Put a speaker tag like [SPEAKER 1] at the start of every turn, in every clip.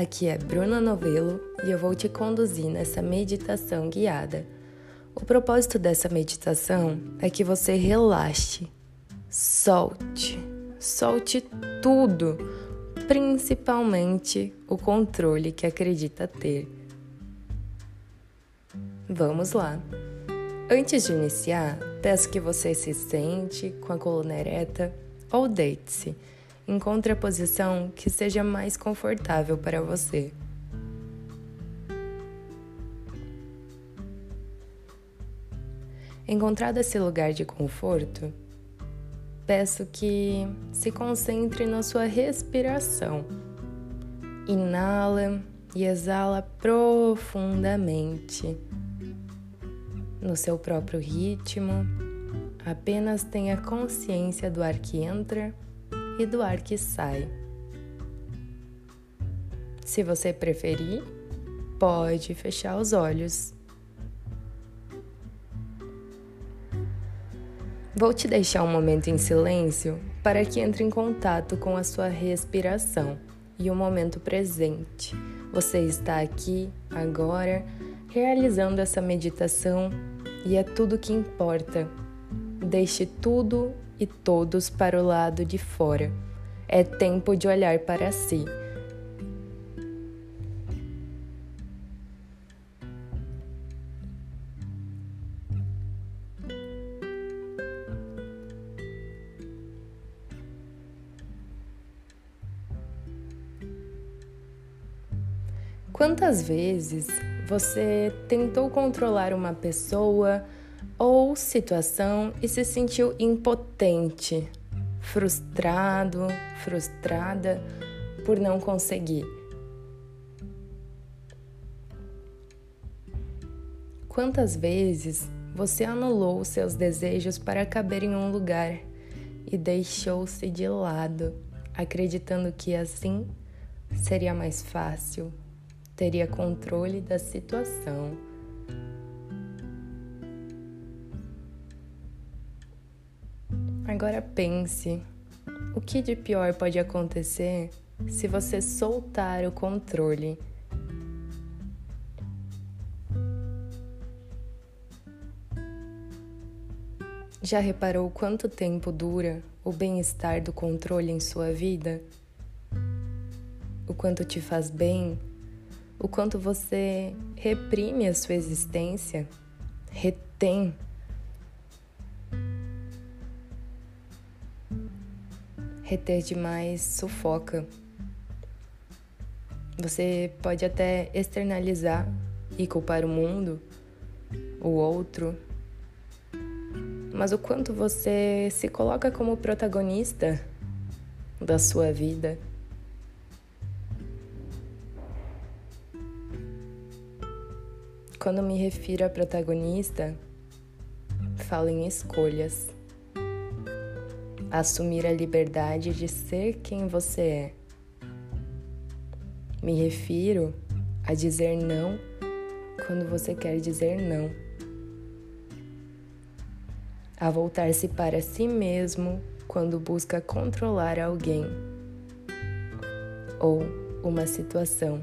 [SPEAKER 1] Aqui é Bruna Novelo e eu vou te conduzir nessa meditação guiada. O propósito dessa meditação é que você relaxe, solte, solte tudo, principalmente o controle que acredita ter. Vamos lá! Antes de iniciar, peço que você se sente com a coluna ereta ou deite-se. Encontre a posição que seja mais confortável para você. Encontrado esse lugar de conforto, peço que se concentre na sua respiração. Inala e exala profundamente no seu próprio ritmo. Apenas tenha consciência do ar que entra e do ar que sai. Se você preferir, pode fechar os olhos. Vou te deixar um momento em silêncio para que entre em contato com a sua respiração e o momento presente. Você está aqui, agora, realizando essa meditação e é tudo que importa. Deixe tudo e todos para o lado de fora. É tempo de olhar para si. Quantas vezes você tentou controlar uma pessoa ou situação e se sentiu impotente, frustrado, frustrada por não conseguir? Quantas vezes você anulou seus desejos para caber em um lugar e deixou-se de lado, acreditando que assim seria mais fácil, teria controle da situação. Agora pense: o que de pior pode acontecer se você soltar o controle? Já reparou quanto tempo dura o bem-estar do controle em sua vida? O quanto te faz bem o quanto você reprime a sua existência, retém. Reter demais sufoca. Você pode até externalizar e culpar o mundo, o outro, mas o quanto você se coloca como protagonista da sua vida Quando me refiro a protagonista, falo em escolhas. Assumir a liberdade de ser quem você é. Me refiro a dizer não quando você quer dizer não. A voltar-se para si mesmo quando busca controlar alguém ou uma situação.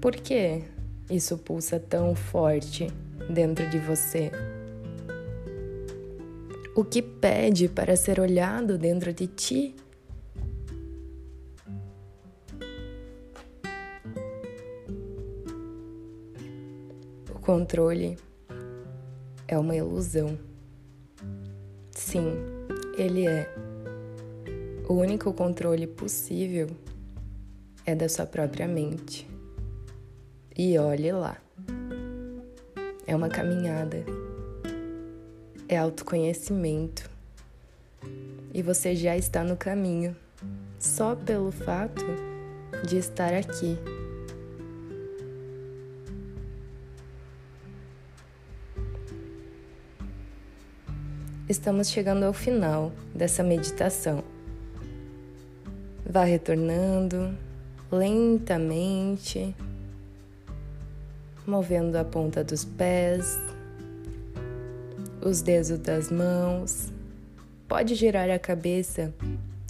[SPEAKER 1] Por que isso pulsa tão forte dentro de você? O que pede para ser olhado dentro de ti? O controle é uma ilusão. Sim, ele é. O único controle possível é da sua própria mente. E olhe lá. É uma caminhada. É autoconhecimento. E você já está no caminho, só pelo fato de estar aqui. Estamos chegando ao final dessa meditação. Vá retornando lentamente movendo a ponta dos pés, os dedos das mãos. Pode girar a cabeça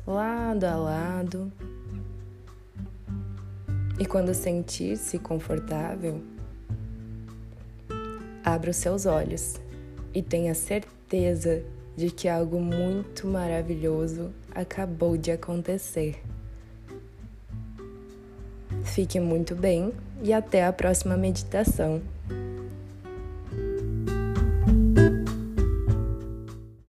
[SPEAKER 1] lado a lado E quando sentir-se confortável, abra os seus olhos e tenha certeza de que algo muito maravilhoso acabou de acontecer. Fique muito bem e até a próxima meditação.